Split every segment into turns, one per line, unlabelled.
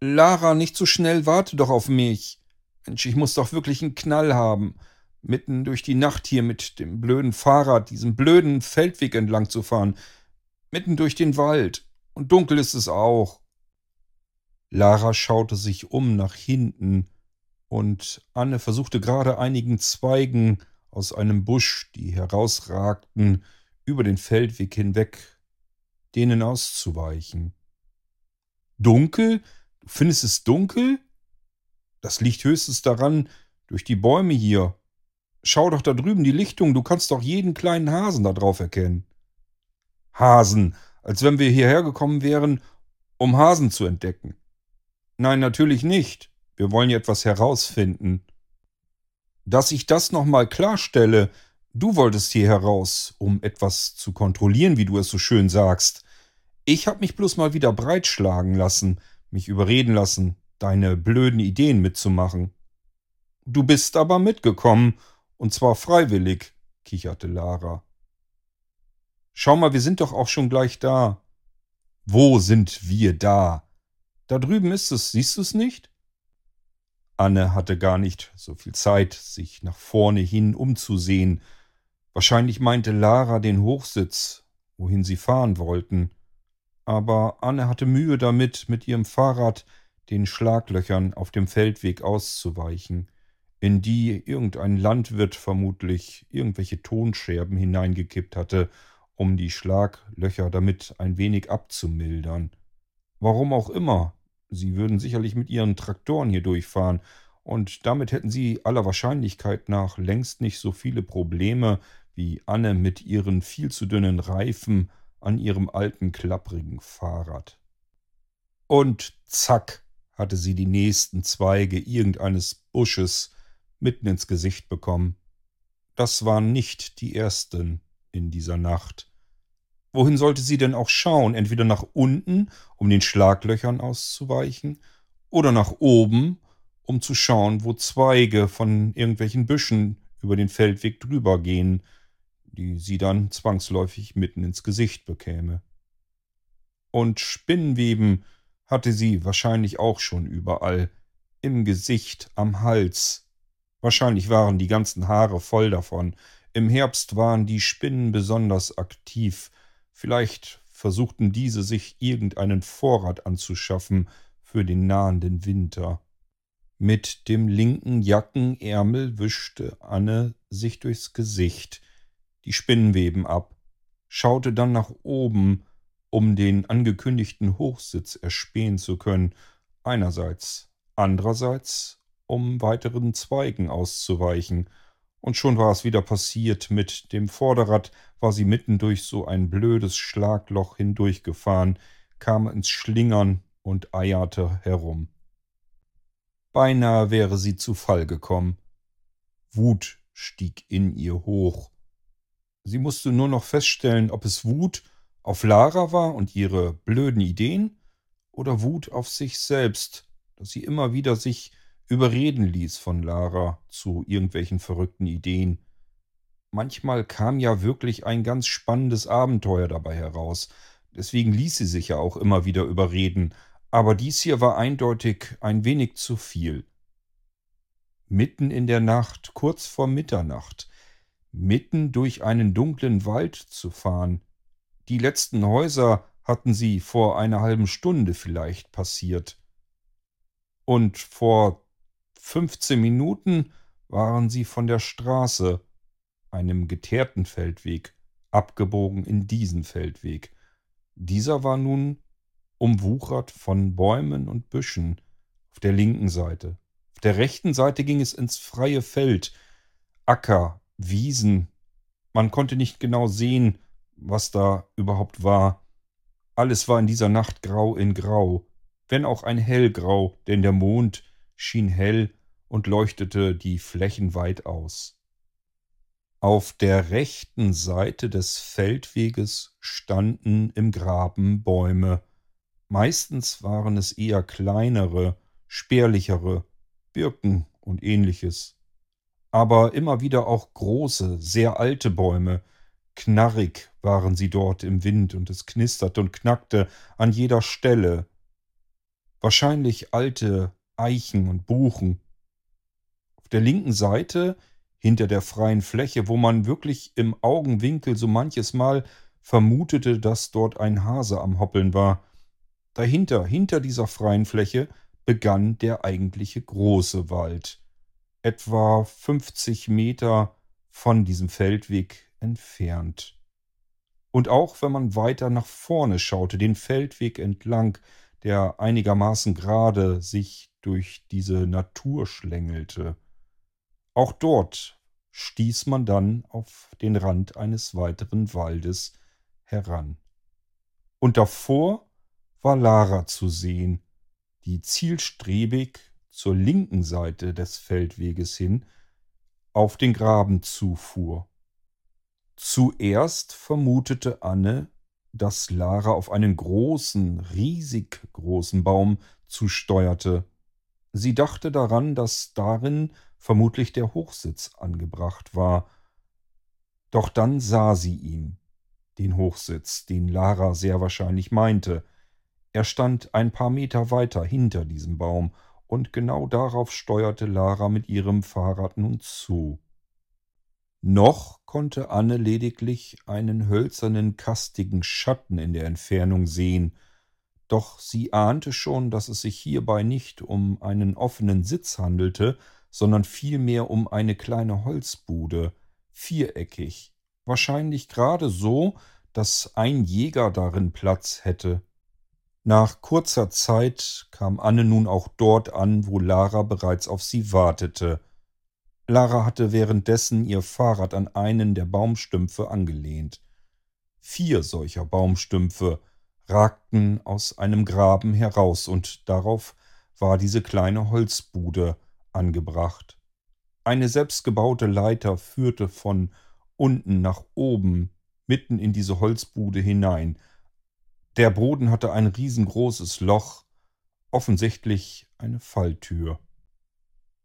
Lara, nicht so schnell, warte doch auf mich. Mensch, ich muss doch wirklich einen Knall haben. Mitten durch die Nacht hier mit dem blöden Fahrrad, diesem blöden Feldweg entlang zu fahren. Mitten durch den Wald. Und dunkel ist es auch. Lara schaute sich um nach hinten, und Anne versuchte gerade einigen Zweigen aus einem Busch, die herausragten, über den Feldweg hinweg, denen auszuweichen. Dunkel? Du findest es dunkel? Das liegt höchstens daran, durch die Bäume hier. Schau doch da drüben die Lichtung, du kannst doch jeden kleinen Hasen da drauf erkennen. Hasen, als wenn wir hierher gekommen wären, um Hasen zu entdecken. Nein, natürlich nicht. Wir wollen ja etwas herausfinden. Dass ich das nochmal klarstelle, du wolltest hier heraus, um etwas zu kontrollieren, wie du es so schön sagst. Ich hab mich bloß mal wieder breitschlagen lassen, mich überreden lassen, deine blöden Ideen mitzumachen. Du bist aber mitgekommen, und zwar freiwillig, kicherte Lara. Schau mal, wir sind doch auch schon gleich da. Wo sind wir da? Da drüben ist es, siehst du es nicht? Anne hatte gar nicht so viel Zeit, sich nach vorne hin umzusehen. Wahrscheinlich meinte Lara den Hochsitz, wohin sie fahren wollten. Aber Anne hatte Mühe damit, mit ihrem Fahrrad den Schlaglöchern auf dem Feldweg auszuweichen, in die irgendein Landwirt vermutlich irgendwelche Tonscherben hineingekippt hatte, um die Schlaglöcher damit ein wenig abzumildern. Warum auch immer, sie würden sicherlich mit ihren Traktoren hier durchfahren, und damit hätten sie aller Wahrscheinlichkeit nach längst nicht so viele Probleme wie Anne mit ihren viel zu dünnen Reifen an ihrem alten klapprigen Fahrrad. Und zack hatte sie die nächsten Zweige irgendeines Busches mitten ins Gesicht bekommen. Das waren nicht die ersten in dieser Nacht. Wohin sollte sie denn auch schauen? Entweder nach unten, um den Schlaglöchern auszuweichen, oder nach oben, um zu schauen, wo Zweige von irgendwelchen Büschen über den Feldweg drüber gehen, die sie dann zwangsläufig mitten ins Gesicht bekäme. Und Spinnweben hatte sie wahrscheinlich auch schon überall, im Gesicht, am Hals. Wahrscheinlich waren die ganzen Haare voll davon. Im Herbst waren die Spinnen besonders aktiv. Vielleicht versuchten diese sich irgendeinen Vorrat anzuschaffen für den nahenden Winter. Mit dem linken Jackenärmel wischte Anne sich durchs Gesicht die Spinnenweben ab, schaute dann nach oben, um den angekündigten Hochsitz erspähen zu können, einerseits, andererseits, um weiteren Zweigen auszuweichen, und schon war es wieder passiert, mit dem Vorderrad war sie mitten durch so ein blödes Schlagloch hindurchgefahren, kam ins Schlingern und eierte herum. Beinahe wäre sie zu Fall gekommen. Wut stieg in ihr hoch. Sie musste nur noch feststellen, ob es Wut auf Lara war und ihre blöden Ideen oder Wut auf sich selbst, dass sie immer wieder sich überreden ließ von Lara zu irgendwelchen verrückten Ideen. Manchmal kam ja wirklich ein ganz spannendes Abenteuer dabei heraus, deswegen ließ sie sich ja auch immer wieder überreden, aber dies hier war eindeutig ein wenig zu viel. Mitten in der Nacht, kurz vor Mitternacht, mitten durch einen dunklen Wald zu fahren, die letzten Häuser hatten sie vor einer halben Stunde vielleicht passiert. Und vor 15 Minuten waren sie von der Straße, einem geteerten Feldweg, abgebogen in diesen Feldweg. Dieser war nun umwuchert von Bäumen und Büschen auf der linken Seite. Auf der rechten Seite ging es ins freie Feld, Acker, Wiesen. Man konnte nicht genau sehen, was da überhaupt war. Alles war in dieser Nacht grau in grau, wenn auch ein hellgrau, denn der Mond schien hell und leuchtete die Flächen weit aus. Auf der rechten Seite des Feldweges standen im Graben Bäume. Meistens waren es eher kleinere, spärlichere, Birken und ähnliches. Aber immer wieder auch große, sehr alte Bäume, Knarrig waren sie dort im Wind und es knisterte und knackte an jeder Stelle. Wahrscheinlich alte Eichen und Buchen. Auf der linken Seite, hinter der freien Fläche, wo man wirklich im Augenwinkel so manches Mal vermutete, dass dort ein Hase am Hoppeln war, dahinter, hinter dieser freien Fläche, begann der eigentliche große Wald. Etwa 50 Meter von diesem Feldweg entfernt. Und auch wenn man weiter nach vorne schaute, den Feldweg entlang, der einigermaßen gerade sich durch diese Natur schlängelte, auch dort stieß man dann auf den Rand eines weiteren Waldes heran. Und davor war Lara zu sehen, die zielstrebig zur linken Seite des Feldweges hin auf den Graben zufuhr. Zuerst vermutete Anne, dass Lara auf einen großen, riesig großen Baum zusteuerte. Sie dachte daran, dass darin vermutlich der Hochsitz angebracht war. Doch dann sah sie ihn, den Hochsitz, den Lara sehr wahrscheinlich meinte. Er stand ein paar Meter weiter hinter diesem Baum, und genau darauf steuerte Lara mit ihrem Fahrrad nun zu. Noch konnte Anne lediglich einen hölzernen, kastigen Schatten in der Entfernung sehen, doch sie ahnte schon, dass es sich hierbei nicht um einen offenen Sitz handelte, sondern vielmehr um eine kleine Holzbude, viereckig, wahrscheinlich gerade so, dass ein Jäger darin Platz hätte. Nach kurzer Zeit kam Anne nun auch dort an, wo Lara bereits auf sie wartete. Lara hatte währenddessen ihr Fahrrad an einen der Baumstümpfe angelehnt. Vier solcher Baumstümpfe ragten aus einem Graben heraus, und darauf war diese kleine Holzbude angebracht. Eine selbstgebaute Leiter führte von unten nach oben mitten in diese Holzbude hinein. Der Boden hatte ein riesengroßes Loch, offensichtlich eine Falltür.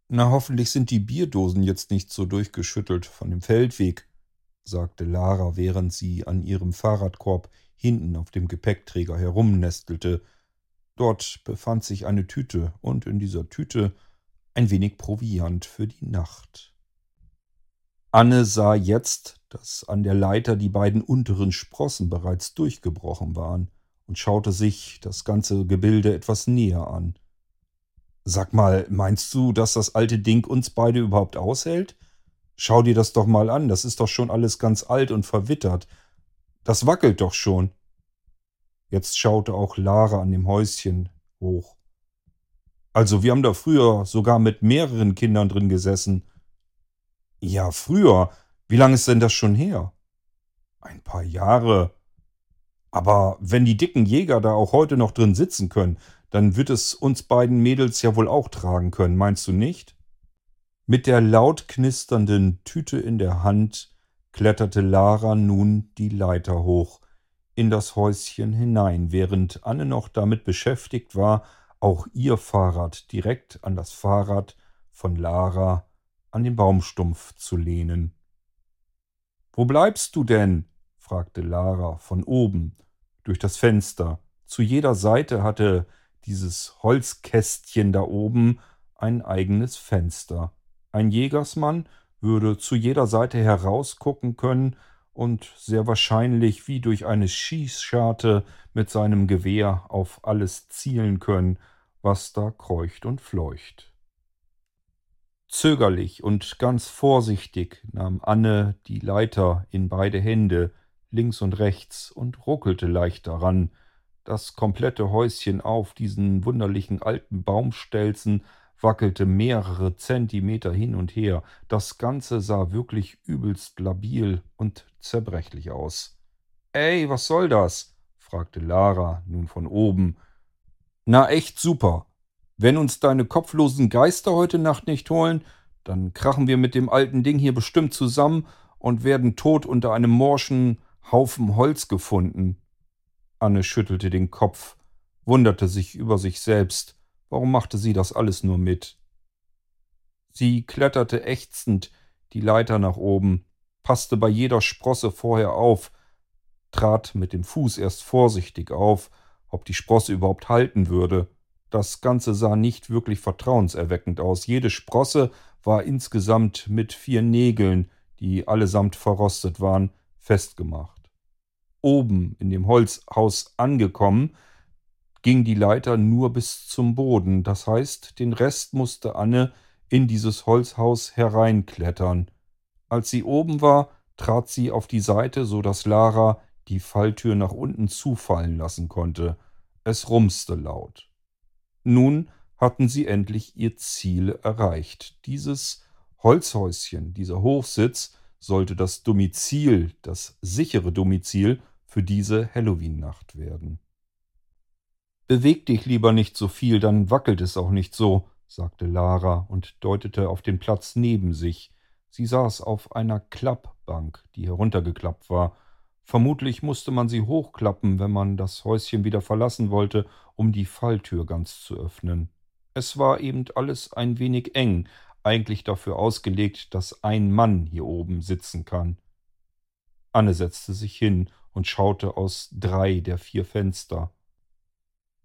Na, hoffentlich sind die Bierdosen jetzt nicht so durchgeschüttelt von dem Feldweg, sagte Lara, während sie an ihrem Fahrradkorb hinten auf dem Gepäckträger herumnestelte. Dort befand sich eine Tüte, und in dieser Tüte ein wenig Proviant für die Nacht. Anne sah jetzt, dass an der Leiter die beiden unteren Sprossen bereits durchgebrochen waren, und schaute sich das ganze Gebilde etwas näher an. Sag mal, meinst du, dass das alte Ding uns beide überhaupt aushält? Schau dir das doch mal an, das ist doch schon alles ganz alt und verwittert. Das wackelt doch schon. Jetzt schaute auch Lara an dem Häuschen hoch. Also, wir haben da früher sogar mit mehreren Kindern drin gesessen. Ja, früher. Wie lange ist denn das schon her? Ein paar Jahre. Aber wenn die dicken Jäger da auch heute noch drin sitzen können, dann wird es uns beiden Mädels ja wohl auch tragen können, meinst du nicht? Mit der laut knisternden Tüte in der Hand kletterte Lara nun die Leiter hoch in das Häuschen hinein, während Anne noch damit beschäftigt war, auch ihr Fahrrad direkt an das Fahrrad von Lara an den Baumstumpf zu lehnen. Wo bleibst du denn? fragte Lara von oben durch das Fenster. Zu jeder Seite hatte dieses Holzkästchen da oben ein eigenes Fenster. Ein Jägersmann würde zu jeder Seite herausgucken können und sehr wahrscheinlich wie durch eine Schießscharte mit seinem Gewehr auf alles zielen können, was da kreucht und fleucht. Zögerlich und ganz vorsichtig nahm Anne die Leiter in beide Hände, links und rechts, und ruckelte leicht daran, das komplette Häuschen auf diesen wunderlichen alten Baumstelzen wackelte mehrere Zentimeter hin und her. Das Ganze sah wirklich übelst labil und zerbrechlich aus. Ey, was soll das? fragte Lara nun von oben. Na, echt super. Wenn uns deine kopflosen Geister heute Nacht nicht holen, dann krachen wir mit dem alten Ding hier bestimmt zusammen und werden tot unter einem morschen Haufen Holz gefunden. Anne schüttelte den Kopf, wunderte sich über sich selbst. Warum machte sie das alles nur mit? Sie kletterte ächzend die Leiter nach oben, passte bei jeder Sprosse vorher auf, trat mit dem Fuß erst vorsichtig auf, ob die Sprosse überhaupt halten würde. das Ganze sah nicht wirklich vertrauenserweckend aus. Jede Sprosse war insgesamt mit vier Nägeln, die allesamt verrostet waren, festgemacht. Oben in dem Holzhaus angekommen, ging die Leiter nur bis zum Boden, das heißt, den Rest musste Anne in dieses Holzhaus hereinklettern. Als sie oben war, trat sie auf die Seite, so dass Lara die Falltür nach unten zufallen lassen konnte. Es rumste laut. Nun hatten sie endlich ihr Ziel erreicht. Dieses Holzhäuschen, dieser Hochsitz, sollte das Domizil, das sichere Domizil für diese Halloween-Nacht werden. Beweg dich lieber nicht so viel, dann wackelt es auch nicht so, sagte Lara und deutete auf den Platz neben sich. Sie saß auf einer Klappbank, die heruntergeklappt war. Vermutlich musste man sie hochklappen, wenn man das Häuschen wieder verlassen wollte, um die Falltür ganz zu öffnen. Es war eben alles ein wenig eng, eigentlich dafür ausgelegt, dass ein Mann hier oben sitzen kann. Anne setzte sich hin und schaute aus drei der vier Fenster.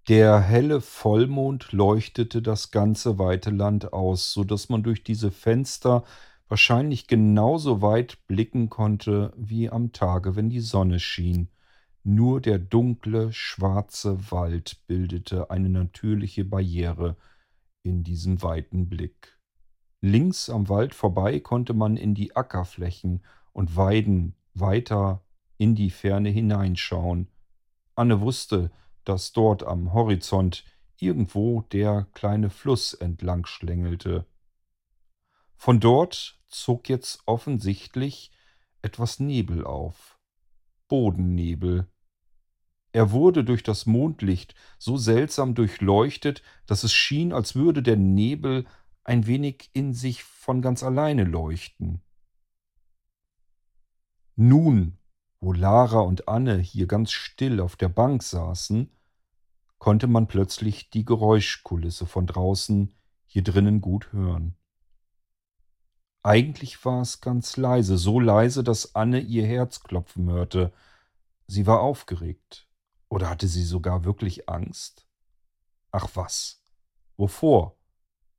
Der helle Vollmond leuchtete das ganze weite Land aus, so dass man durch diese Fenster wahrscheinlich genauso weit blicken konnte wie am Tage, wenn die Sonne schien. Nur der dunkle, schwarze Wald bildete eine natürliche Barriere in diesem weiten Blick. Links am Wald vorbei konnte man in die Ackerflächen und Weiden weiter in die Ferne hineinschauen. Anne wusste, dass dort am Horizont irgendwo der kleine Fluss entlang schlängelte. Von dort zog jetzt offensichtlich etwas Nebel auf. Bodennebel. Er wurde durch das Mondlicht so seltsam durchleuchtet, dass es schien, als würde der Nebel ein wenig in sich von ganz alleine leuchten. Nun, wo Lara und Anne hier ganz still auf der Bank saßen, konnte man plötzlich die Geräuschkulisse von draußen hier drinnen gut hören. Eigentlich war es ganz leise, so leise, dass Anne ihr Herz klopfen hörte. Sie war aufgeregt. Oder hatte sie sogar wirklich Angst? Ach was. Wovor?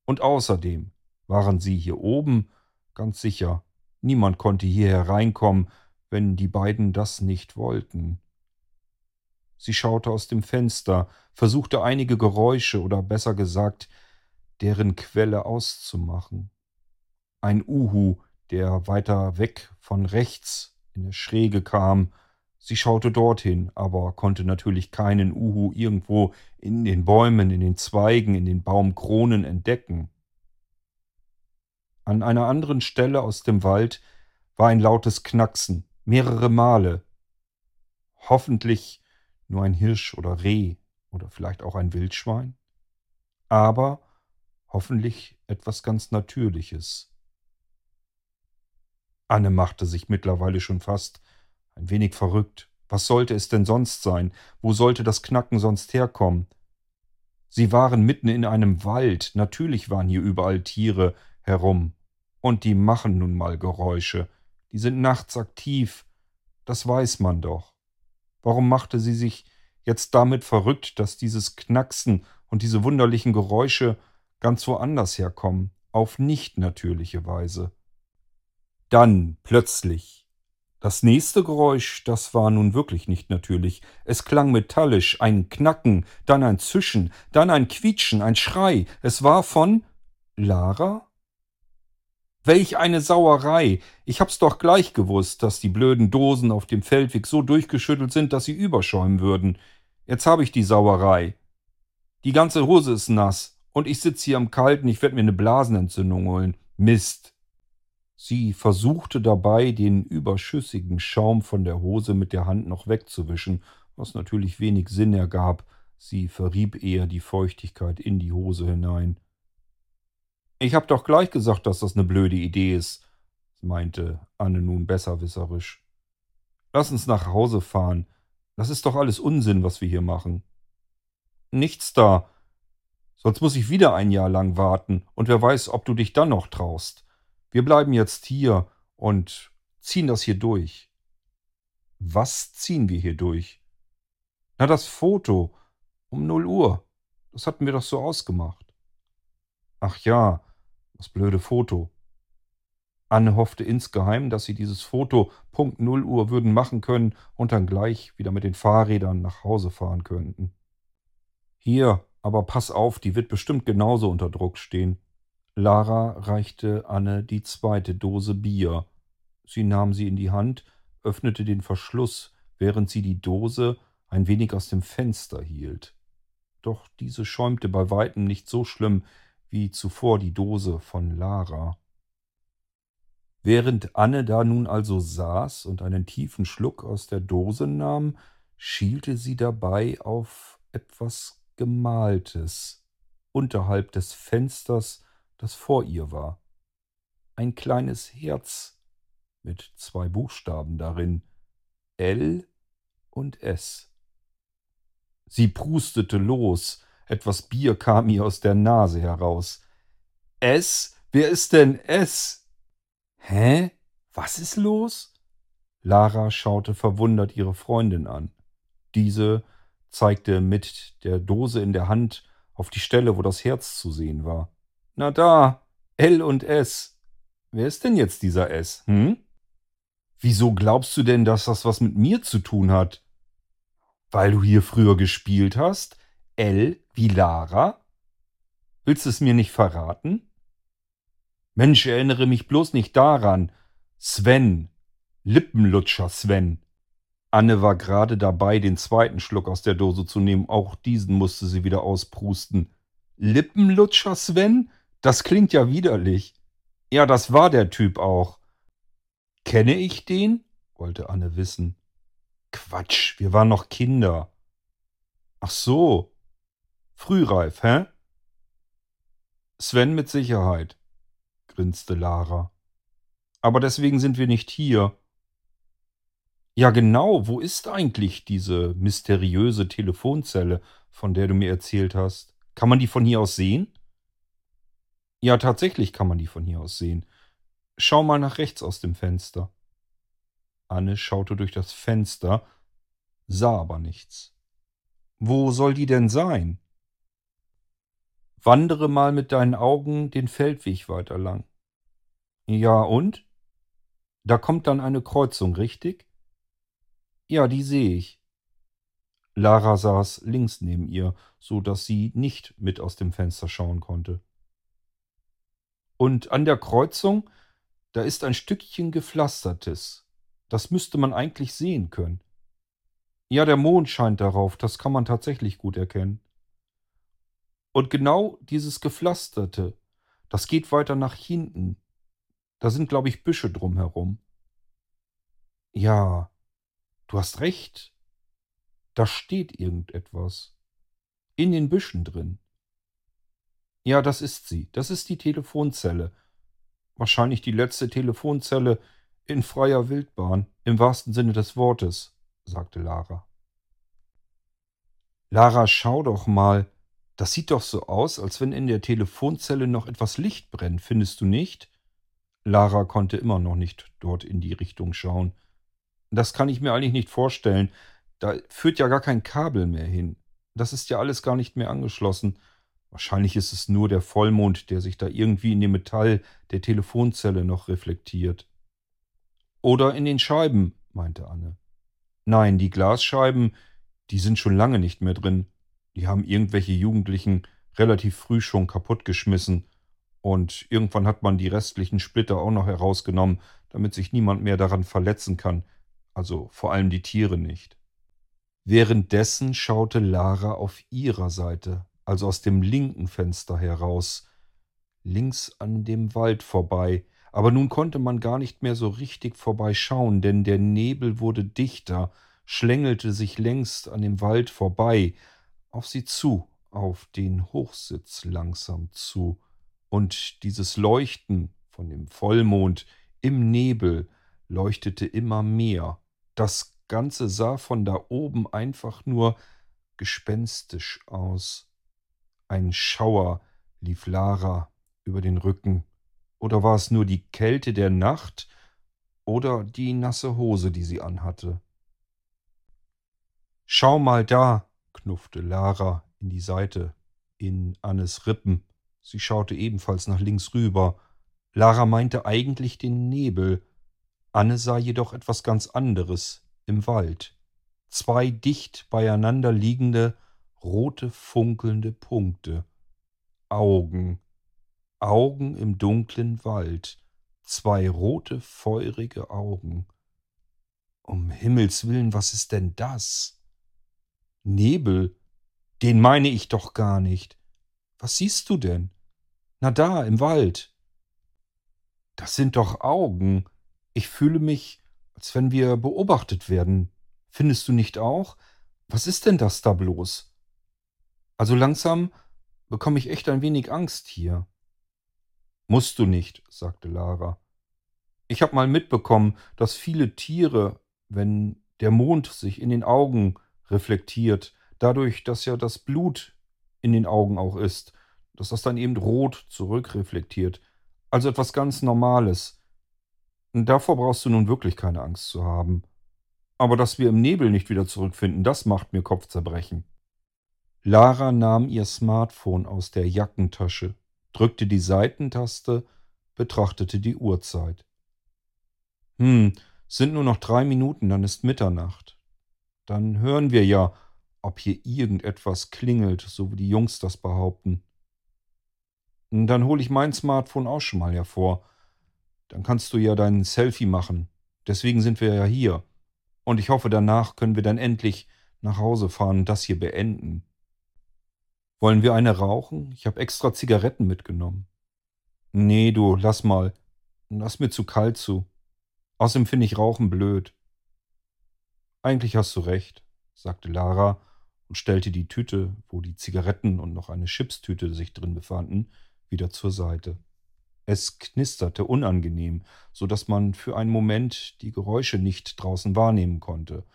Und außerdem waren sie hier oben, ganz sicher. Niemand konnte hier hereinkommen, wenn die beiden das nicht wollten. Sie schaute aus dem Fenster, versuchte einige Geräusche oder besser gesagt deren Quelle auszumachen ein Uhu, der weiter weg von rechts in der Schräge kam. Sie schaute dorthin, aber konnte natürlich keinen Uhu irgendwo in den Bäumen, in den Zweigen, in den Baumkronen entdecken. An einer anderen Stelle aus dem Wald war ein lautes Knacksen, mehrere Male. Hoffentlich nur ein Hirsch oder Reh oder vielleicht auch ein Wildschwein. Aber hoffentlich etwas ganz Natürliches. Anne machte sich mittlerweile schon fast ein wenig verrückt. Was sollte es denn sonst sein? Wo sollte das Knacken sonst herkommen? Sie waren mitten in einem Wald, natürlich waren hier überall Tiere herum. Und die machen nun mal Geräusche. Die sind nachts aktiv. Das weiß man doch. Warum machte sie sich jetzt damit verrückt, dass dieses Knacksen und diese wunderlichen Geräusche ganz woanders herkommen, auf nicht natürliche Weise? Dann plötzlich. Das nächste Geräusch, das war nun wirklich nicht natürlich. Es klang metallisch, ein Knacken, dann ein Zischen, dann ein Quietschen, ein Schrei. Es war von Lara? Welch eine Sauerei. Ich hab's doch gleich gewusst, dass die blöden Dosen auf dem Feldweg so durchgeschüttelt sind, dass sie überschäumen würden. Jetzt hab ich die Sauerei. Die ganze Hose ist nass und ich sitz hier am Kalten, ich werd mir eine Blasenentzündung holen. Mist. Sie versuchte dabei, den überschüssigen Schaum von der Hose mit der Hand noch wegzuwischen, was natürlich wenig Sinn ergab, sie verrieb eher die Feuchtigkeit in die Hose hinein. Ich hab doch gleich gesagt, dass das eine blöde Idee ist, meinte Anne nun besserwisserisch. Lass uns nach Hause fahren. Das ist doch alles Unsinn, was wir hier machen. Nichts da. Sonst muss ich wieder ein Jahr lang warten, und wer weiß, ob du dich dann noch traust. Wir bleiben jetzt hier und ziehen das hier durch. Was ziehen wir hier durch? Na, das Foto um 0 Uhr. Das hatten wir doch so ausgemacht. Ach ja, das blöde Foto. Anne hoffte insgeheim, dass sie dieses Foto Punkt Null Uhr würden machen können und dann gleich wieder mit den Fahrrädern nach Hause fahren könnten. Hier, aber pass auf, die wird bestimmt genauso unter Druck stehen. Lara reichte Anne die zweite Dose Bier. Sie nahm sie in die Hand, öffnete den Verschluss, während sie die Dose ein wenig aus dem Fenster hielt. Doch diese schäumte bei weitem nicht so schlimm wie zuvor die Dose von Lara. Während Anne da nun also saß und einen tiefen Schluck aus der Dose nahm, schielte sie dabei auf etwas Gemaltes unterhalb des Fensters, das vor ihr war. Ein kleines Herz mit zwei Buchstaben darin L und S. Sie prustete los, etwas Bier kam ihr aus der Nase heraus. S? Wer ist denn S? Hä? Was ist los? Lara schaute verwundert ihre Freundin an. Diese zeigte mit der Dose in der Hand auf die Stelle, wo das Herz zu sehen war. Na da, L und S. Wer ist denn jetzt dieser S, hm? Wieso glaubst du denn, dass das was mit mir zu tun hat? Weil du hier früher gespielt hast? L wie Lara? Willst du es mir nicht verraten? Mensch, erinnere mich bloß nicht daran. Sven. Lippenlutscher Sven. Anne war gerade dabei, den zweiten Schluck aus der Dose zu nehmen. Auch diesen musste sie wieder ausprusten. Lippenlutscher Sven? Das klingt ja widerlich. Ja, das war der Typ auch. Kenne ich den? wollte Anne wissen. Quatsch, wir waren noch Kinder. Ach so. Frühreif, hä? Sven mit Sicherheit, grinste Lara. Aber deswegen sind wir nicht hier. Ja, genau, wo ist eigentlich diese mysteriöse Telefonzelle, von der du mir erzählt hast? Kann man die von hier aus sehen? Ja, tatsächlich kann man die von hier aus sehen. Schau mal nach rechts aus dem Fenster. Anne schaute durch das Fenster, sah aber nichts. Wo soll die denn sein? Wandere mal mit deinen Augen den Feldweg weiter lang. Ja, und? Da kommt dann eine Kreuzung, richtig? Ja, die sehe ich. Lara saß links neben ihr, so dass sie nicht mit aus dem Fenster schauen konnte. Und an der Kreuzung, da ist ein Stückchen gepflastertes. Das müsste man eigentlich sehen können. Ja, der Mond scheint darauf, das kann man tatsächlich gut erkennen. Und genau dieses Gepflasterte, das geht weiter nach hinten. Da sind, glaube ich, Büsche drumherum. Ja, du hast recht. Da steht irgendetwas. In den Büschen drin. Ja, das ist sie. Das ist die Telefonzelle. Wahrscheinlich die letzte Telefonzelle in freier Wildbahn, im wahrsten Sinne des Wortes, sagte Lara. Lara, schau doch mal. Das sieht doch so aus, als wenn in der Telefonzelle noch etwas Licht brennt, findest du nicht? Lara konnte immer noch nicht dort in die Richtung schauen. Das kann ich mir eigentlich nicht vorstellen. Da führt ja gar kein Kabel mehr hin. Das ist ja alles gar nicht mehr angeschlossen. Wahrscheinlich ist es nur der Vollmond, der sich da irgendwie in dem Metall der Telefonzelle noch reflektiert. Oder in den Scheiben, meinte Anne. Nein, die Glasscheiben, die sind schon lange nicht mehr drin. Die haben irgendwelche Jugendlichen relativ früh schon kaputtgeschmissen. Und irgendwann hat man die restlichen Splitter auch noch herausgenommen, damit sich niemand mehr daran verletzen kann. Also vor allem die Tiere nicht. Währenddessen schaute Lara auf ihrer Seite also aus dem linken Fenster heraus, links an dem Wald vorbei, aber nun konnte man gar nicht mehr so richtig vorbeischauen, denn der Nebel wurde dichter, schlängelte sich längst an dem Wald vorbei, auf sie zu, auf den Hochsitz langsam zu, und dieses Leuchten von dem Vollmond im Nebel leuchtete immer mehr. Das Ganze sah von da oben einfach nur gespenstisch aus. Ein Schauer lief Lara über den Rücken. Oder war es nur die Kälte der Nacht oder die nasse Hose, die sie anhatte? Schau mal da, knuffte Lara in die Seite in Annes Rippen. Sie schaute ebenfalls nach links rüber. Lara meinte eigentlich den Nebel. Anne sah jedoch etwas ganz anderes im Wald. Zwei dicht beieinander liegende, rote funkelnde Punkte. Augen. Augen im dunklen Wald. Zwei rote, feurige Augen. Um Himmels willen, was ist denn das? Nebel. Den meine ich doch gar nicht. Was siehst du denn? Na da, im Wald. Das sind doch Augen. Ich fühle mich, als wenn wir beobachtet werden. Findest du nicht auch? Was ist denn das da bloß? Also langsam bekomme ich echt ein wenig Angst hier. Musst du nicht, sagte Lara. Ich habe mal mitbekommen, dass viele Tiere, wenn der Mond sich in den Augen reflektiert, dadurch, dass ja das Blut in den Augen auch ist, dass das dann eben rot zurückreflektiert. Also etwas ganz Normales. Und davor brauchst du nun wirklich keine Angst zu haben. Aber dass wir im Nebel nicht wieder zurückfinden, das macht mir Kopfzerbrechen. Lara nahm ihr Smartphone aus der Jackentasche, drückte die Seitentaste, betrachtete die Uhrzeit. Hm, sind nur noch drei Minuten, dann ist Mitternacht. Dann hören wir ja, ob hier irgendetwas klingelt, so wie die Jungs das behaupten. Dann hole ich mein Smartphone auch schon mal hervor. Dann kannst du ja dein Selfie machen. Deswegen sind wir ja hier. Und ich hoffe, danach können wir dann endlich nach Hause fahren und das hier beenden. Wollen wir eine rauchen? Ich habe extra Zigaretten mitgenommen. Nee, du, lass mal. Lass mir zu kalt zu. Außerdem finde ich Rauchen blöd. Eigentlich hast du recht, sagte Lara und stellte die Tüte, wo die Zigaretten und noch eine Chipstüte sich drin befanden, wieder zur Seite. Es knisterte unangenehm, so dass man für einen Moment die Geräusche nicht draußen wahrnehmen konnte.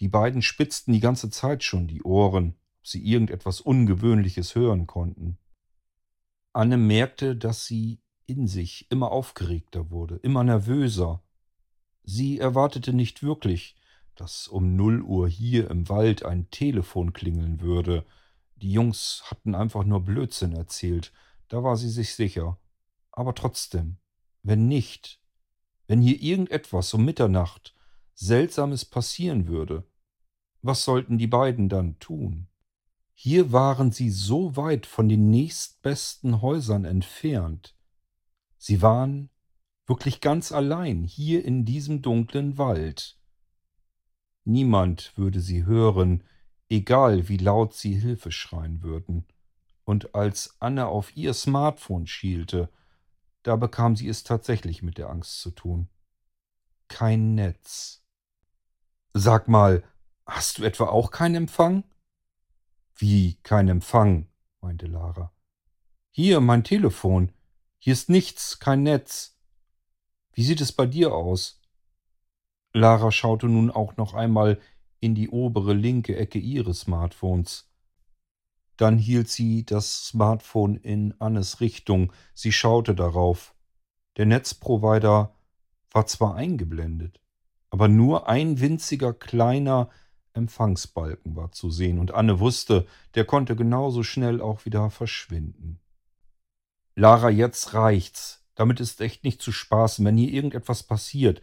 Die beiden spitzten die ganze Zeit schon die Ohren sie irgendetwas Ungewöhnliches hören konnten. Anne merkte, dass sie in sich immer aufgeregter wurde, immer nervöser. Sie erwartete nicht wirklich, dass um null Uhr hier im Wald ein Telefon klingeln würde. Die Jungs hatten einfach nur Blödsinn erzählt, da war sie sich sicher. Aber trotzdem, wenn nicht, wenn hier irgendetwas um Mitternacht Seltsames passieren würde, was sollten die beiden dann tun? Hier waren sie so weit von den nächstbesten Häusern entfernt. Sie waren wirklich ganz allein hier in diesem dunklen Wald. Niemand würde sie hören, egal wie laut sie Hilfe schreien würden. Und als Anne auf ihr Smartphone schielte, da bekam sie es tatsächlich mit der Angst zu tun. Kein Netz. Sag mal, hast du etwa auch keinen Empfang? Wie kein Empfang, meinte Lara. Hier mein Telefon. Hier ist nichts, kein Netz. Wie sieht es bei dir aus? Lara schaute nun auch noch einmal in die obere linke Ecke ihres Smartphones. Dann hielt sie das Smartphone in Annes Richtung. Sie schaute darauf. Der Netzprovider war zwar eingeblendet, aber nur ein winziger kleiner Empfangsbalken war zu sehen, und Anne wusste, der konnte genauso schnell auch wieder verschwinden. Lara, jetzt reicht's. Damit ist echt nicht zu spaßen, wenn hier irgendetwas passiert.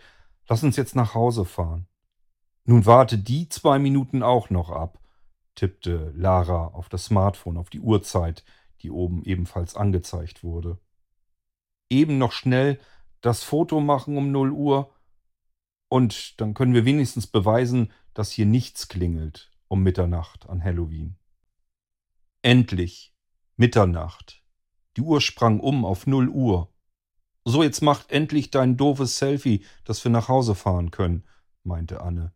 Lass uns jetzt nach Hause fahren. Nun warte die zwei Minuten auch noch ab, tippte Lara auf das Smartphone, auf die Uhrzeit, die oben ebenfalls angezeigt wurde. Eben noch schnell das Foto machen um null Uhr und dann können wir wenigstens beweisen, dass hier nichts klingelt um Mitternacht an Halloween. Endlich Mitternacht. Die Uhr sprang um auf null Uhr. So, jetzt macht endlich dein doofes Selfie, dass wir nach Hause fahren können, meinte Anne.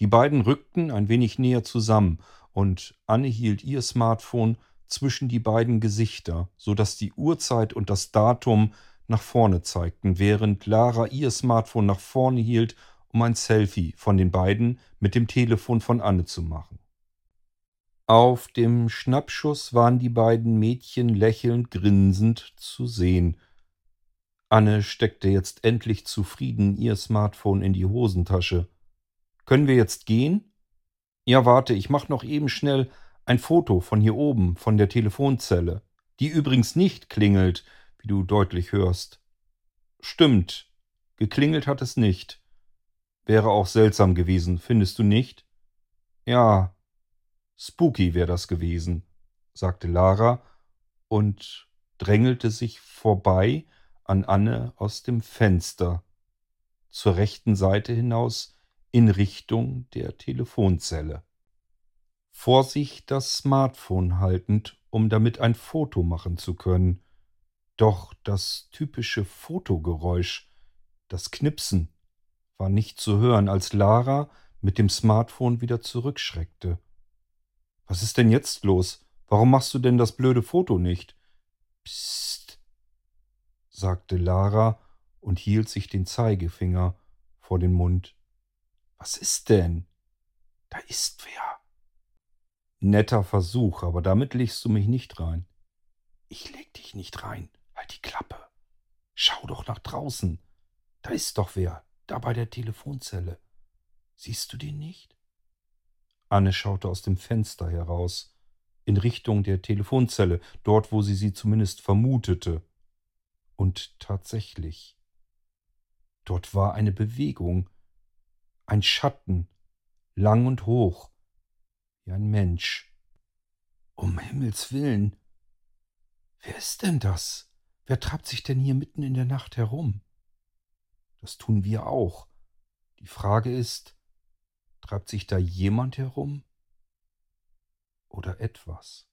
Die beiden rückten ein wenig näher zusammen, und Anne hielt ihr Smartphone zwischen die beiden Gesichter, so dass die Uhrzeit und das Datum nach vorne zeigten, während Lara ihr Smartphone nach vorne hielt um ein Selfie von den beiden mit dem Telefon von Anne zu machen. Auf dem Schnappschuss waren die beiden Mädchen lächelnd grinsend zu sehen. Anne steckte jetzt endlich zufrieden ihr Smartphone in die Hosentasche. Können wir jetzt gehen? Ja, warte, ich mach noch eben schnell Ein Foto von hier oben, von der Telefonzelle, die übrigens nicht klingelt, wie du deutlich hörst. Stimmt, geklingelt hat es nicht. Wäre auch seltsam gewesen, findest du nicht? Ja, spooky wäre das gewesen, sagte Lara und drängelte sich vorbei an Anne aus dem Fenster, zur rechten Seite hinaus in Richtung der Telefonzelle. Vor sich das Smartphone haltend, um damit ein Foto machen zu können. Doch das typische Fotogeräusch, das Knipsen, war nicht zu hören, als Lara mit dem Smartphone wieder zurückschreckte. Was ist denn jetzt los? Warum machst du denn das blöde Foto nicht? Psst, sagte Lara und hielt sich den Zeigefinger vor den Mund. Was ist denn? Da ist wer. Netter Versuch, aber damit legst du mich nicht rein. Ich leg dich nicht rein. Halt die Klappe. Schau doch nach draußen. Da ist doch wer, da bei der Telefonzelle. Siehst du den nicht? Anne schaute aus dem Fenster heraus, in Richtung der Telefonzelle, dort wo sie sie zumindest vermutete. Und tatsächlich. Dort war eine Bewegung, ein Schatten, lang und hoch, wie ein Mensch. Um Himmels willen. Wer ist denn das? Wer treibt sich denn hier mitten in der Nacht herum? Das tun wir auch. Die Frage ist, treibt sich da jemand herum? Oder etwas?